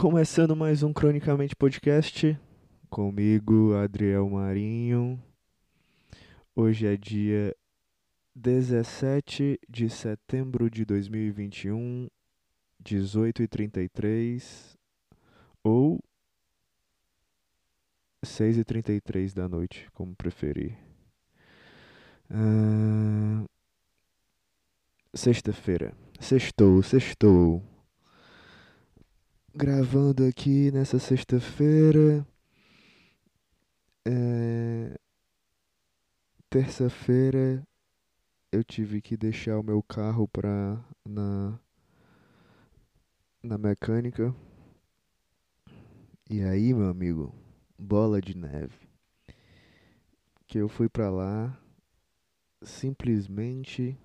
Começando mais um Cronicamente Podcast, comigo, Adriel Marinho. Hoje é dia 17 de setembro de 2021, 18h33, ou 6h33 da noite, como preferir. Ah, Sexta-feira. Sextou, sextou. Gravando aqui nessa sexta-feira. É... Terça-feira eu tive que deixar o meu carro pra, na, na mecânica. E aí, meu amigo, bola de neve. Que eu fui pra lá simplesmente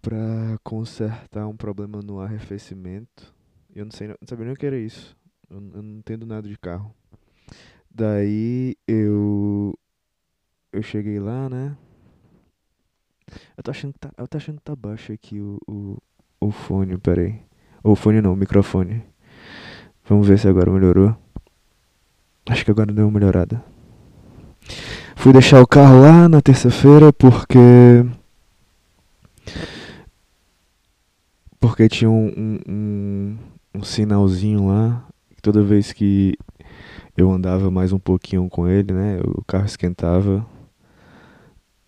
pra consertar um problema no arrefecimento. Eu não sei, não sabia nem o que era isso. Eu, eu não entendo nada de carro. Daí eu eu cheguei lá, né? Eu tô achando que tá, eu tô achando que tá baixo aqui o, o, o fone, peraí. O fone não, o microfone. Vamos ver se agora melhorou. Acho que agora deu uma melhorada. Fui deixar o carro lá na terça-feira porque. Porque tinha um, um, um, um sinalzinho lá. Toda vez que eu andava mais um pouquinho com ele, né? O carro esquentava.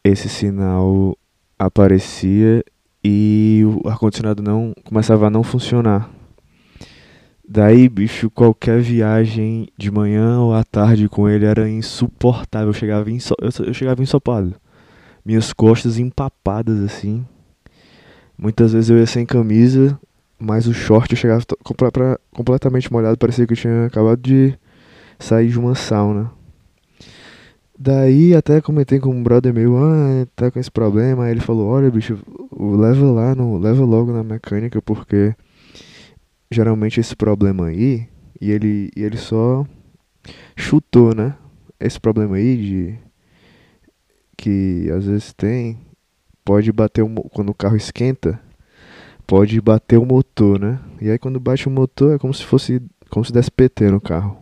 Esse sinal aparecia e o ar-condicionado não começava a não funcionar. Daí, bicho, qualquer viagem de manhã ou à tarde com ele era insuportável. Eu chegava, enso eu, eu chegava ensopado. Minhas costas empapadas assim. Muitas vezes eu ia sem camisa, mas o short chegava compl completamente molhado. Parecia que eu tinha acabado de sair de uma sauna. Daí até comentei com um brother meu, ah, tá com esse problema. Aí ele falou, olha bicho, leva lá, no, leva logo na mecânica, porque geralmente esse problema aí, e ele, e ele só chutou, né? Esse problema aí de que às vezes tem, pode bater o, quando o carro esquenta, pode bater o motor, né? E aí quando bate o motor é como se fosse como se desse PT no carro.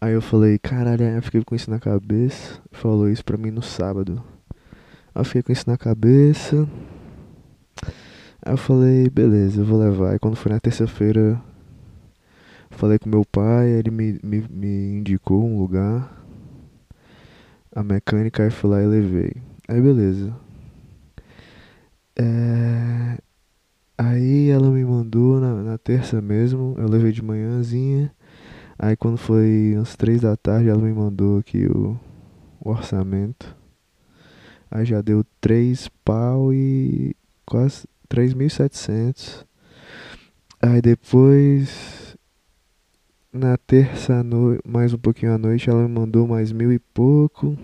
Aí eu falei, caralho, eu fiquei com isso na cabeça. Falou isso pra mim no sábado. Aí eu fiquei com isso na cabeça. Aí eu falei, beleza, eu vou levar. Aí quando foi na terça-feira, falei com meu pai, ele me, me, me indicou um lugar. A mecânica, aí fui lá e levei. Aí beleza. É... Aí ela me mandou na, na terça mesmo, eu levei de manhãzinha. Aí quando foi umas três da tarde, ela me mandou aqui o, o orçamento. Aí já deu três pau e quase 3.700. Aí depois, na terça noite, mais um pouquinho à noite, ela me mandou mais mil e pouco.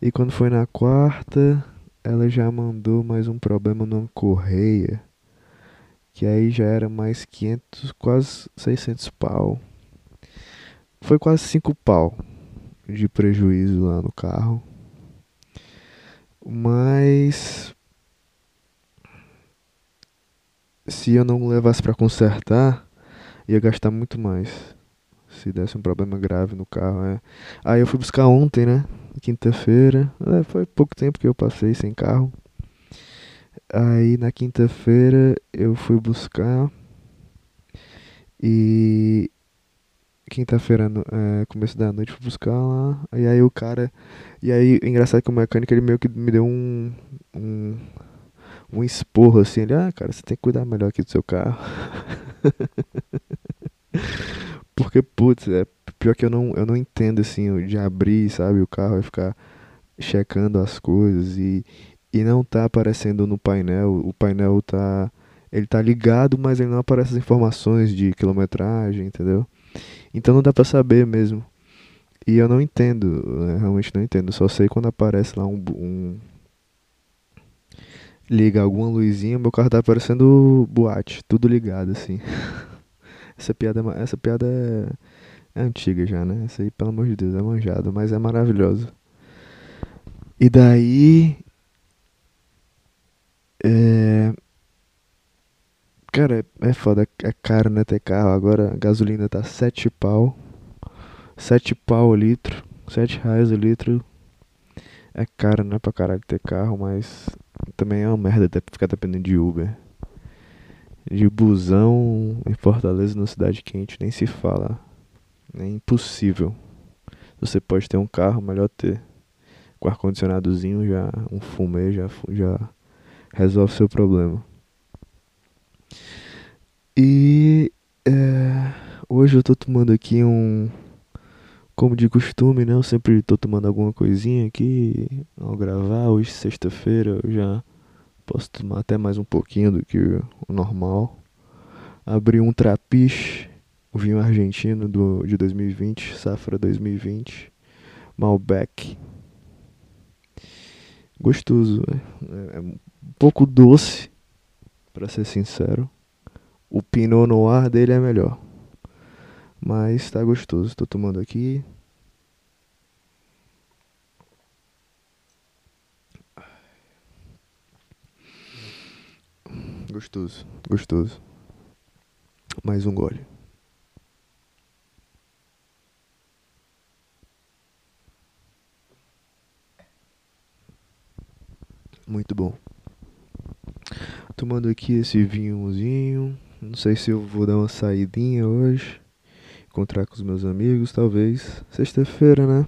E quando foi na quarta, ela já mandou mais um problema numa correia. Que aí já era mais 500, quase 600 pau. Foi quase 5 pau de prejuízo lá no carro. Mas se eu não levasse para consertar, ia gastar muito mais. Se desse um problema grave no carro, é. Aí eu fui buscar ontem, né? Quinta-feira. É, foi pouco tempo que eu passei sem carro. Aí na quinta-feira eu fui buscar. E quinta-feira, é, começo da noite, fui buscar lá. E aí o cara. E aí, engraçado que o mecânico ele meio que me deu um. um um esporro assim, ele, ah, cara, você tem que cuidar melhor aqui do seu carro. Porque, putz, é pior que eu não, eu não entendo assim de abrir, sabe, o carro e ficar checando as coisas e, e não tá aparecendo no painel, o painel tá ele tá ligado, mas ele não aparece as informações de quilometragem, entendeu? Então não dá para saber mesmo. E eu não entendo, realmente não entendo, só sei quando aparece lá um, um liga alguma luzinha, meu carro tá parecendo boate, tudo ligado assim. essa piada, é essa piada é, é antiga já, né? Essa aí, pelo amor de Deus, é manjado, mas é maravilhoso. E daí. É... Cara, é, foda, é caro, né, ter carro. Agora a gasolina tá 7 pau. 7 pau o litro. 7 reais o litro. É caro, né, pra caralho ter carro, mas também é uma merda ter, ficar dependendo de Uber. De busão em Fortaleza, na cidade quente, nem se fala. É impossível. Você pode ter um carro, melhor ter. Com ar-condicionadozinho, já, um fumê já, já resolve seu problema. E é, hoje eu tô tomando aqui um. Como de costume, né? Eu sempre tô tomando alguma coisinha aqui ao gravar. Hoje, sexta-feira, eu já posso tomar até mais um pouquinho do que o normal. Abri um trapiche, o vinho argentino do, de 2020, safra 2020, Malbec. Gostoso, é, é um pouco doce, para ser sincero. O Pinot Noir dele é melhor. Mas tá gostoso. Tô tomando aqui. Gostoso, gostoso. Mais um gole. Muito bom. Tomando aqui esse vinhozinho. Não sei se eu vou dar uma saidinha hoje. Encontrar com os meus amigos, talvez. Sexta-feira, né?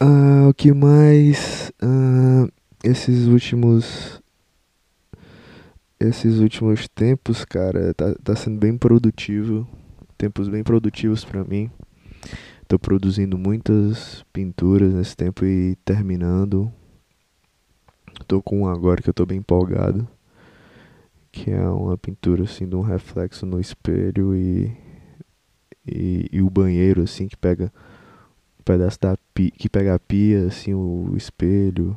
Ah, o que mais? Ah, esses últimos. Esses últimos tempos, cara, tá, tá sendo bem produtivo. Tempos bem produtivos para mim. Tô produzindo muitas pinturas nesse tempo e terminando. Tô com um agora que eu tô bem empolgado que é uma pintura assim de um reflexo no espelho e, e, e o banheiro assim que pega um pedaço da pia, que pega a pia assim o espelho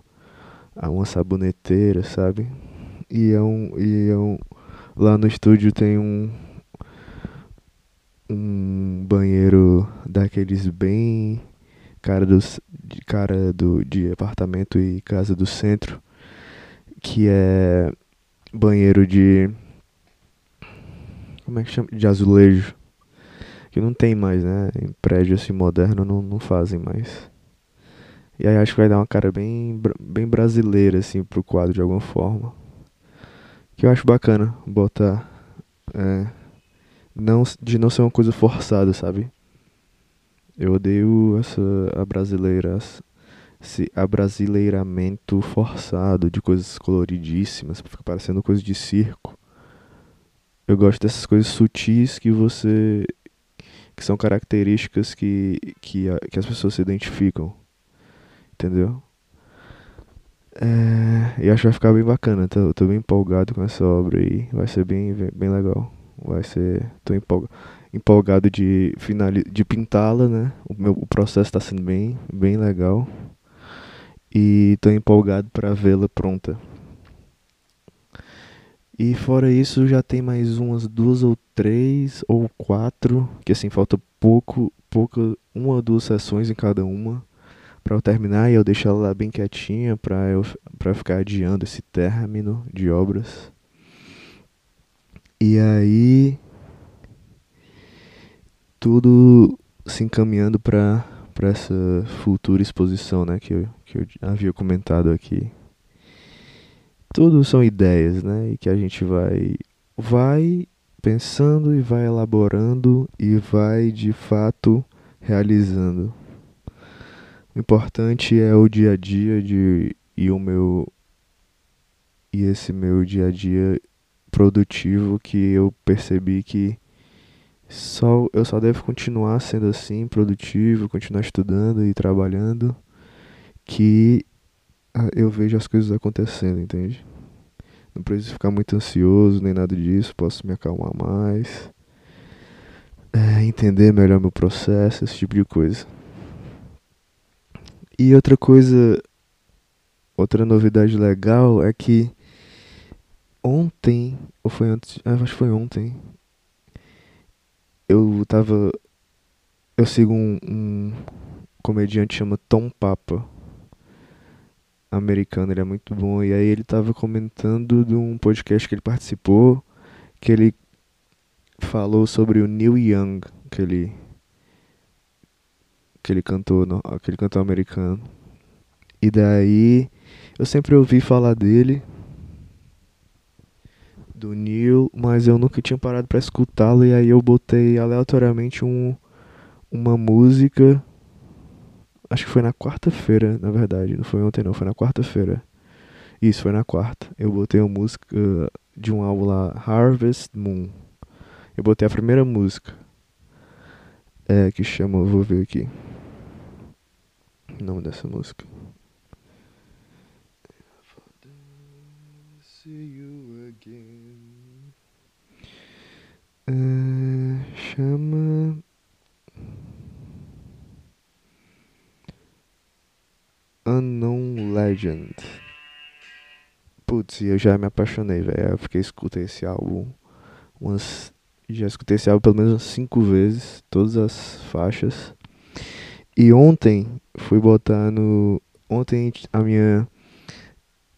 uma saboneteira sabe e é um e é um lá no estúdio tem um um banheiro daqueles bem cara de cara do de apartamento e casa do centro que é banheiro de. Como é que chama? De azulejo. Que não tem mais, né? Em prédio assim moderno não, não fazem mais. E aí acho que vai dar uma cara bem, bem brasileira, assim, pro quadro de alguma forma. Que eu acho bacana botar. É, não, de não ser uma coisa forçada, sabe? Eu odeio essa a brasileira, esse abrasileiramento forçado de coisas coloridíssimas, fica parecendo coisa de circo. Eu gosto dessas coisas sutis que você que são características que que, que as pessoas se identificam. Entendeu? É, e acho que vai ficar bem bacana. Tô, tô bem empolgado com essa obra aí. Vai ser bem, bem legal. Vai ser. Tô empolgado, de, finali, de pintá-la, né? O, meu, o processo está sendo bem, bem legal e estou empolgado para vê-la pronta. E fora isso, já tem mais umas duas ou três ou quatro, que assim falta pouco, pouca, uma ou duas sessões em cada uma para eu terminar e eu deixar ela lá bem quietinha para eu para ficar adiando esse término de obras. E aí tudo se encaminhando para para essa futura exposição, né, que eu, que eu havia comentado aqui. Tudo são ideias, né, e que a gente vai vai pensando e vai elaborando e vai de fato realizando. O importante é o dia a dia de e o meu e esse meu dia a dia produtivo que eu percebi que só, eu só devo continuar sendo assim, produtivo, continuar estudando e trabalhando, que ah, eu vejo as coisas acontecendo, entende? Não preciso ficar muito ansioso nem nada disso, posso me acalmar mais, é, entender melhor meu processo, esse tipo de coisa. E outra coisa, outra novidade legal é que ontem, ou foi antes, ah, acho que foi ontem, eu tava. Eu sigo um, um comediante chama Tom Papa. americano, ele é muito bom. E aí ele tava comentando de um podcast que ele participou, que ele falou sobre o Neil Young, aquele aquele cantor, aquele cantor americano. E daí eu sempre ouvi falar dele do Neil, mas eu nunca tinha parado para escutá-lo e aí eu botei aleatoriamente um uma música acho que foi na quarta-feira, na verdade, não foi ontem não, foi na quarta-feira. Isso, foi na quarta. Eu botei uma música de um álbum lá, Harvest Moon. Eu botei a primeira música. É, que chama, vou ver aqui. O nome dessa música. See you again. É, chama. Unknown Legend. Putz, eu já me apaixonei, velho. Eu fiquei escutei esse álbum umas. Já escutei esse álbum pelo menos umas cinco vezes, todas as faixas. E ontem fui botar no. Ontem a minha.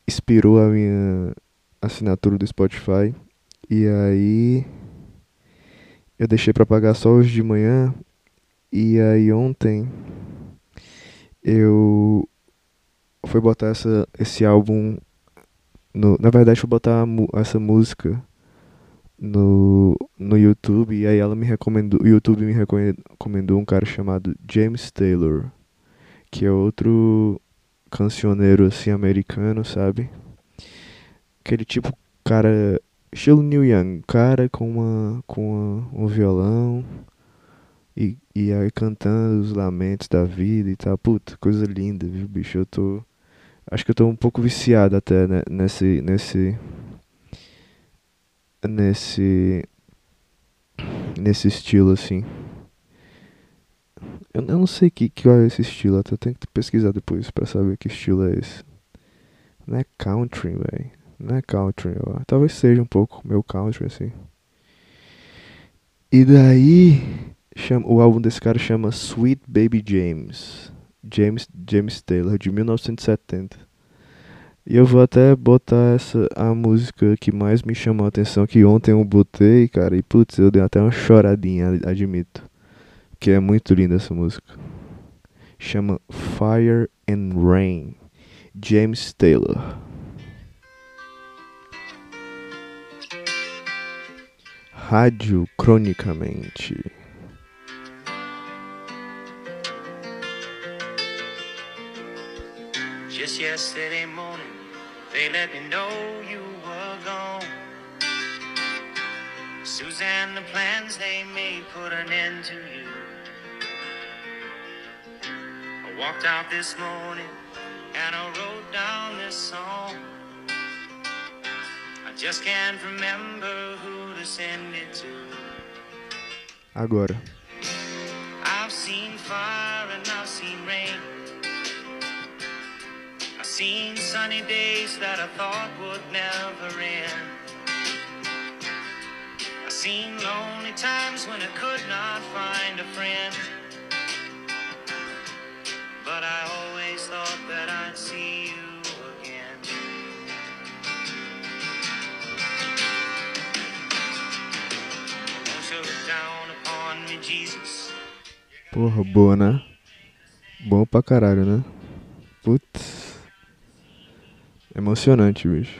Inspirou a minha assinatura do Spotify. E aí. Eu deixei pra pagar só hoje de manhã. E aí ontem. Eu. Fui botar essa, esse álbum. No, na verdade, fui botar essa música no, no YouTube e aí ela me recomendou, o YouTube me recomendou um cara chamado James Taylor, que é outro cancioneiro assim americano, sabe? Aquele tipo cara estilo Neil Young, cara com uma com uma, um violão e, e aí cantando os lamentos da vida e tal. Puta, coisa linda, viu, bicho? Eu tô acho que eu tô um pouco viciado até né, nesse nesse nesse nesse estilo assim. Eu, eu não sei que, que é esse estilo, até tenho que pesquisar depois para saber que estilo é esse. Não é country, velho. Não é country, ó. talvez seja um pouco meu country assim. E daí chama, o álbum desse cara chama Sweet Baby James. James James Taylor de 1970. E eu vou até botar essa a música que mais me chamou a atenção, que ontem eu botei, cara, e putz, eu dei até uma choradinha, admito. Que é muito linda essa música. Chama Fire and Rain, James Taylor. Rádio Cronicamente. Just yesterday morning They let me know you were gone. Suzanne, the plans they made put an end to you. I walked out this morning and I wrote down this song. I just can't remember who Agora. I've seen fire and I've seen rain. Seen sunny days that I thought would never end. I've seen lonely times when I could not find a friend. But I Porra, boa, né? Bom pra caralho, né? Putz. Emocionante, bicho.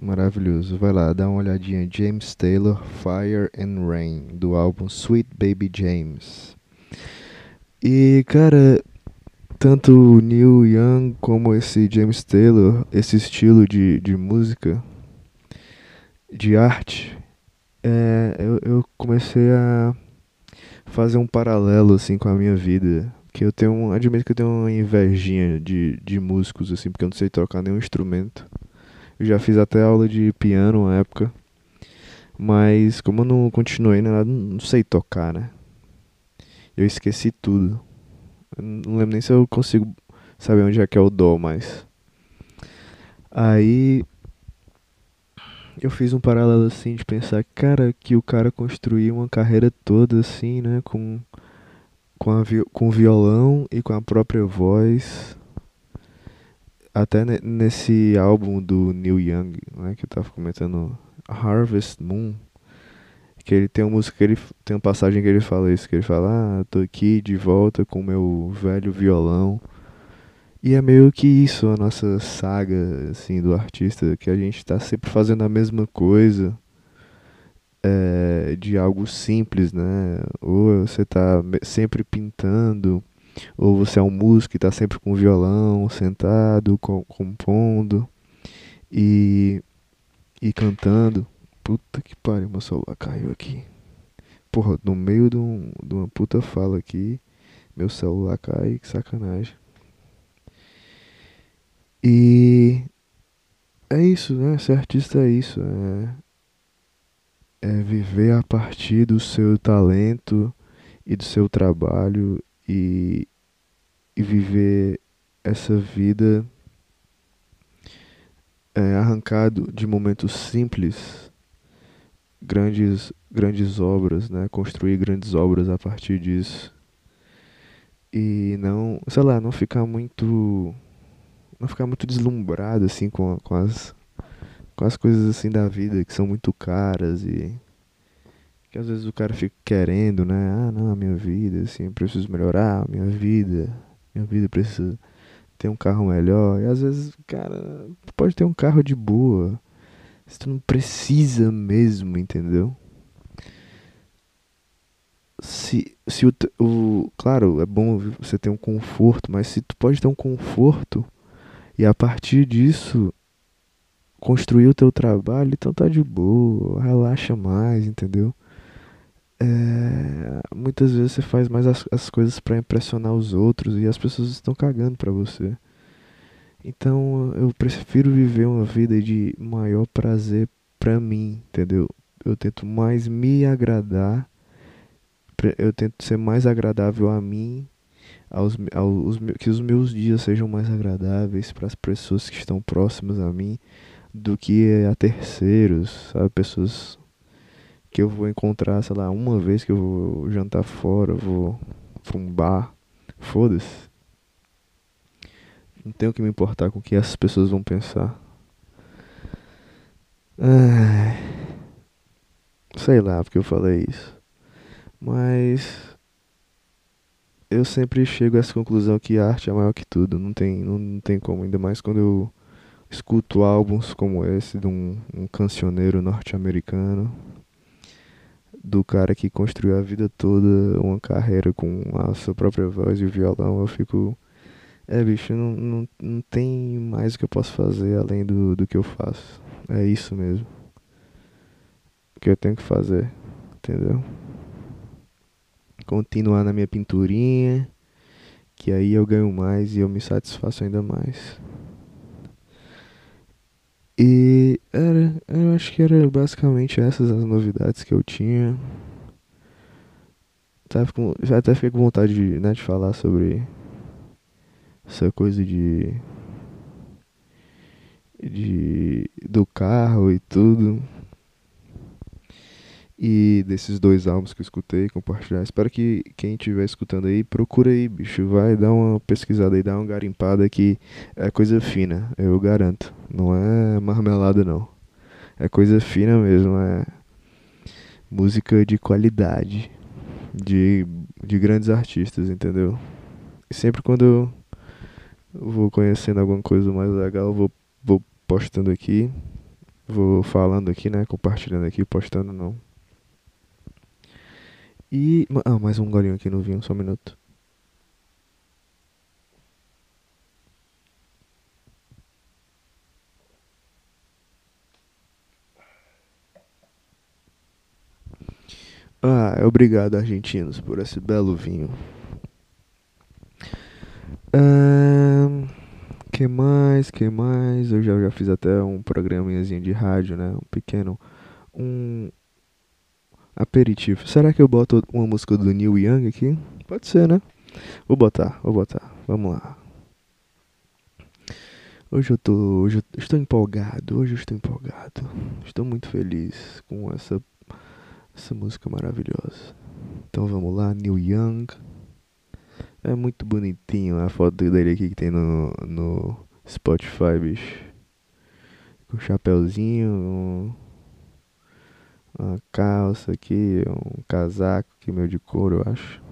Maravilhoso. Vai lá, dá uma olhadinha. James Taylor, Fire and Rain, do álbum Sweet Baby James. E, cara, tanto o Neil Young como esse James Taylor, esse estilo de, de música, de arte, é, eu, eu comecei a fazer um paralelo assim com a minha vida. Que eu tenho, admito que eu tenho uma invejinha de, de músicos, assim, porque eu não sei tocar nenhum instrumento. Eu já fiz até aula de piano uma época. Mas como eu não continuei, né, não sei tocar, né? Eu esqueci tudo. Eu não lembro nem se eu consigo saber onde é que é o dó mais. Aí eu fiz um paralelo assim de pensar, cara, que o cara construiu uma carreira toda assim, né, com com a com violão e com a própria voz. Até nesse álbum do Neil Young, né, que eu tava comentando, Harvest Moon, que ele tem uma música que ele tem uma passagem que ele fala isso, que ele fala: "Ah, tô aqui de volta com meu velho violão". E é meio que isso a nossa saga assim do artista, que a gente tá sempre fazendo a mesma coisa. É, de algo simples, né? Ou você tá sempre pintando, ou você é um músico e tá sempre com o violão, sentado, compondo e, e cantando. Puta que pariu, meu celular caiu aqui. Porra, no meio de, um, de uma puta fala aqui, meu celular cai, que sacanagem. E é isso, né? Ser artista é isso. É, é viver a partir do seu talento e do seu trabalho e, e viver essa vida é, arrancado de momentos simples grandes, grandes obras, né? Construir grandes obras a partir disso. E não, sei lá, não ficar muito não ficar muito deslumbrado assim com, com as com as coisas assim da vida que são muito caras e que às vezes o cara fica querendo, né? Ah, não, minha vida, assim, eu preciso melhorar minha vida. Minha vida precisa ter um carro melhor. E às vezes, cara, pode ter um carro de boa se tu não precisa mesmo, entendeu? Se, se o, o. Claro, é bom você ter um conforto, mas se tu pode ter um conforto e a partir disso construir o teu trabalho, então tá de boa, relaxa mais, entendeu? É, muitas vezes você faz mais as, as coisas para impressionar os outros e as pessoas estão cagando pra você. Então eu prefiro viver uma vida de maior prazer pra mim, entendeu? Eu tento mais me agradar, eu tento ser mais agradável a mim, aos, aos, que os meus dias sejam mais agradáveis para as pessoas que estão próximas a mim do que a terceiros, sabe? Pessoas que eu vou encontrar, sei lá, uma vez que eu vou jantar fora, vou pra um bar, foda-se. Não tenho que me importar com o que essas pessoas vão pensar. Ai, sei lá porque eu falei isso. Mas eu sempre chego a essa conclusão que a arte é maior que tudo. Não tem, não tem como, ainda mais quando eu escuto álbuns como esse de um, um cancioneiro norte-americano. Do cara que construiu a vida toda uma carreira com a sua própria voz e violão. Eu fico é, bicho, não, não, não tem mais o que eu posso fazer além do, do que eu faço. É isso mesmo. O que eu tenho que fazer, entendeu? Continuar na minha pinturinha, que aí eu ganho mais e eu me satisfaço ainda mais. E era, eu acho que era basicamente essas as novidades que eu tinha. Tava com, até fiquei com vontade de, né, de falar sobre essa coisa de de do carro e tudo e desses dois álbuns que eu escutei compartilhar espero que quem estiver escutando aí procura aí bicho vai dar uma pesquisada aí dá uma garimpada que é coisa fina eu garanto não é marmelada não é coisa fina mesmo é música de qualidade de de grandes artistas entendeu e sempre quando eu vou conhecendo alguma coisa mais legal, vou, vou postando aqui, vou falando aqui, né? Compartilhando aqui, postando não. E. Ah, mais um golinho aqui no vinho, só um minuto. Ah, obrigado, argentinos, por esse belo vinho. Um, que mais? Que mais? Eu já, já fiz até um programinhazinho de rádio, né? Um pequeno. Um, aperitivo. Será que eu boto uma música do Neil Young aqui? Pode ser, né? Vou botar, vou botar. Vamos lá. Hoje eu tô, hoje eu estou empolgado, hoje eu estou empolgado. Estou muito feliz com essa essa música maravilhosa. Então vamos lá, Neil Young. É muito bonitinho a foto dele aqui que tem no, no Spotify, bicho. Com um chapéuzinho, uma calça aqui, um casaco aqui meio de couro, eu acho.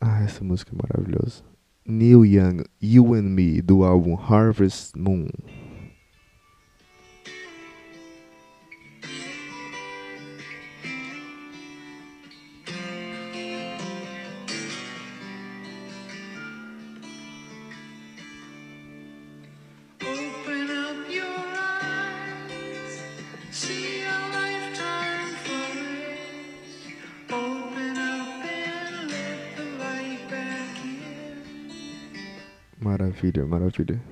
Ah, essa música é maravilhosa. Neil Young, You and Me, do álbum Harvest Moon. feeder, model feeder.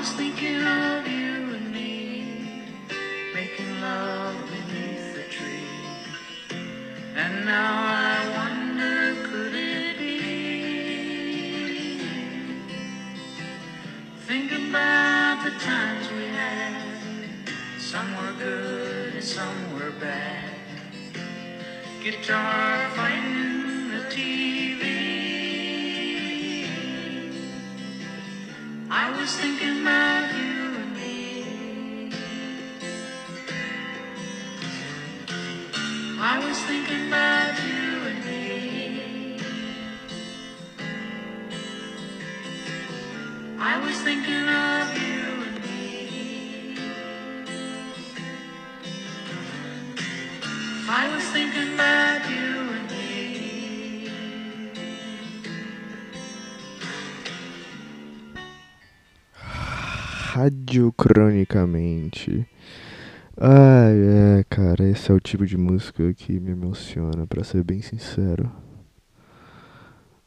Was thinking of you I was thinking of you and me. I was thinking about you and me. Radiocronicamente. Ai, é, cara, esse é o tipo de música que me emociona, pra ser bem sincero.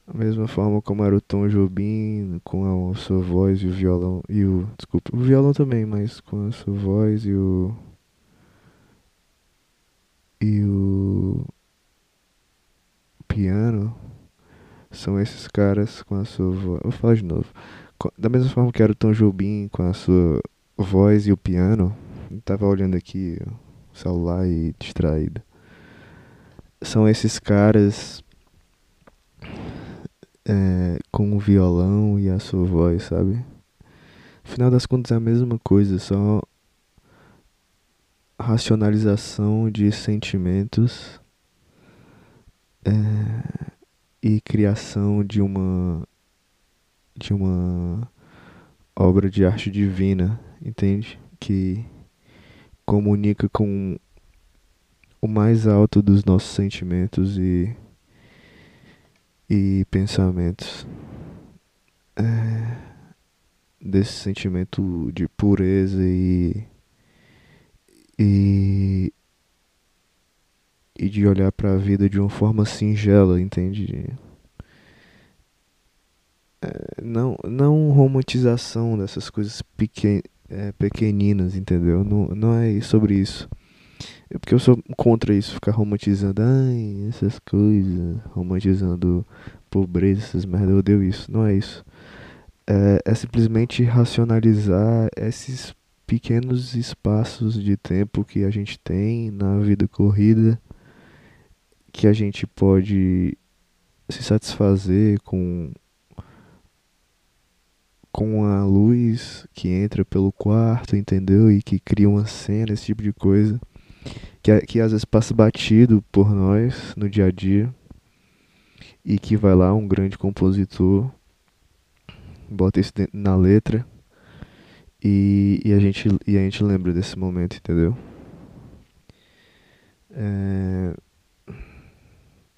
Da mesma forma como era o Tom Jobim, com a sua voz e o violão, e o, desculpa, o violão também, mas com a sua voz e o e o piano, são esses caras com a sua voz. Vou falar de novo. Da mesma forma que era o Tom Jobim com a sua voz e o piano, eu tava olhando aqui o celular e distraído. São esses caras é, com o violão e a sua voz, sabe? Afinal das contas é a mesma coisa, só racionalização de sentimentos é, e criação de uma de uma obra de arte divina, entende? Que comunica com o mais alto dos nossos sentimentos e e pensamentos. É, desse sentimento de pureza e e e de olhar para a vida de uma forma singela, entende? É, não não romantização dessas coisas pequen, é, pequeninas, entendeu? Não, não é sobre isso. É porque eu sou contra isso, ficar romantizando, ai, essas coisas, romantizando pobreza, essas merda, eu odeio isso. Não é isso. É, é simplesmente racionalizar esses pequenos espaços de tempo que a gente tem na vida corrida que a gente pode se satisfazer com com a luz que entra pelo quarto, entendeu? E que cria uma cena, esse tipo de coisa. Que, que às vezes passa batido por nós no dia a dia e que vai lá um grande compositor bota isso na letra e, e, a gente, e a gente lembra desse momento, entendeu? É...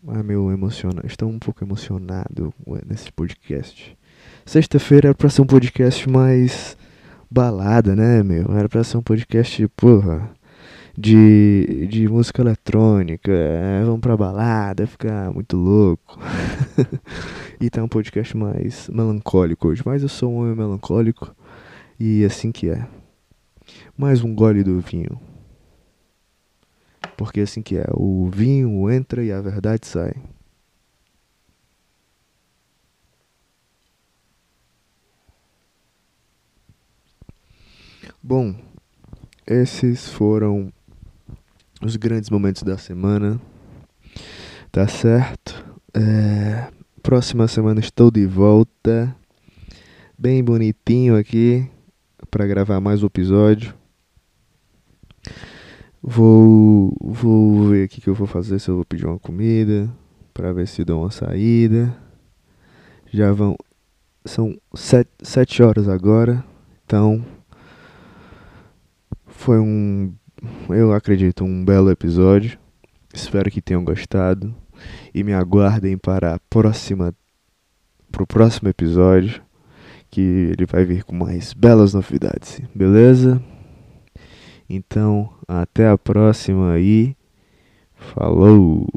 Ah, meu, emocionado. Estou um pouco emocionado nesse podcast. Sexta-feira era pra ser um podcast mais balada, né, meu? Era pra ser um podcast, porra, de, de música eletrônica. É, vamos pra balada, ficar muito louco. e tá um podcast mais melancólico hoje. Mas eu sou um homem melancólico e assim que é. Mais um gole do vinho. Porque assim que é. O vinho entra e a verdade sai. Bom, esses foram os grandes momentos da semana. Tá certo? É, próxima semana estou de volta. Bem bonitinho aqui para gravar mais um episódio. Vou, vou ver o que eu vou fazer, se eu vou pedir uma comida, para ver se dou uma saída. Já vão. São sete, sete horas agora, então foi um, eu acredito, um belo episódio. Espero que tenham gostado e me aguardem para a próxima para o próximo episódio, que ele vai vir com mais belas novidades, beleza? Então, até a próxima e falou!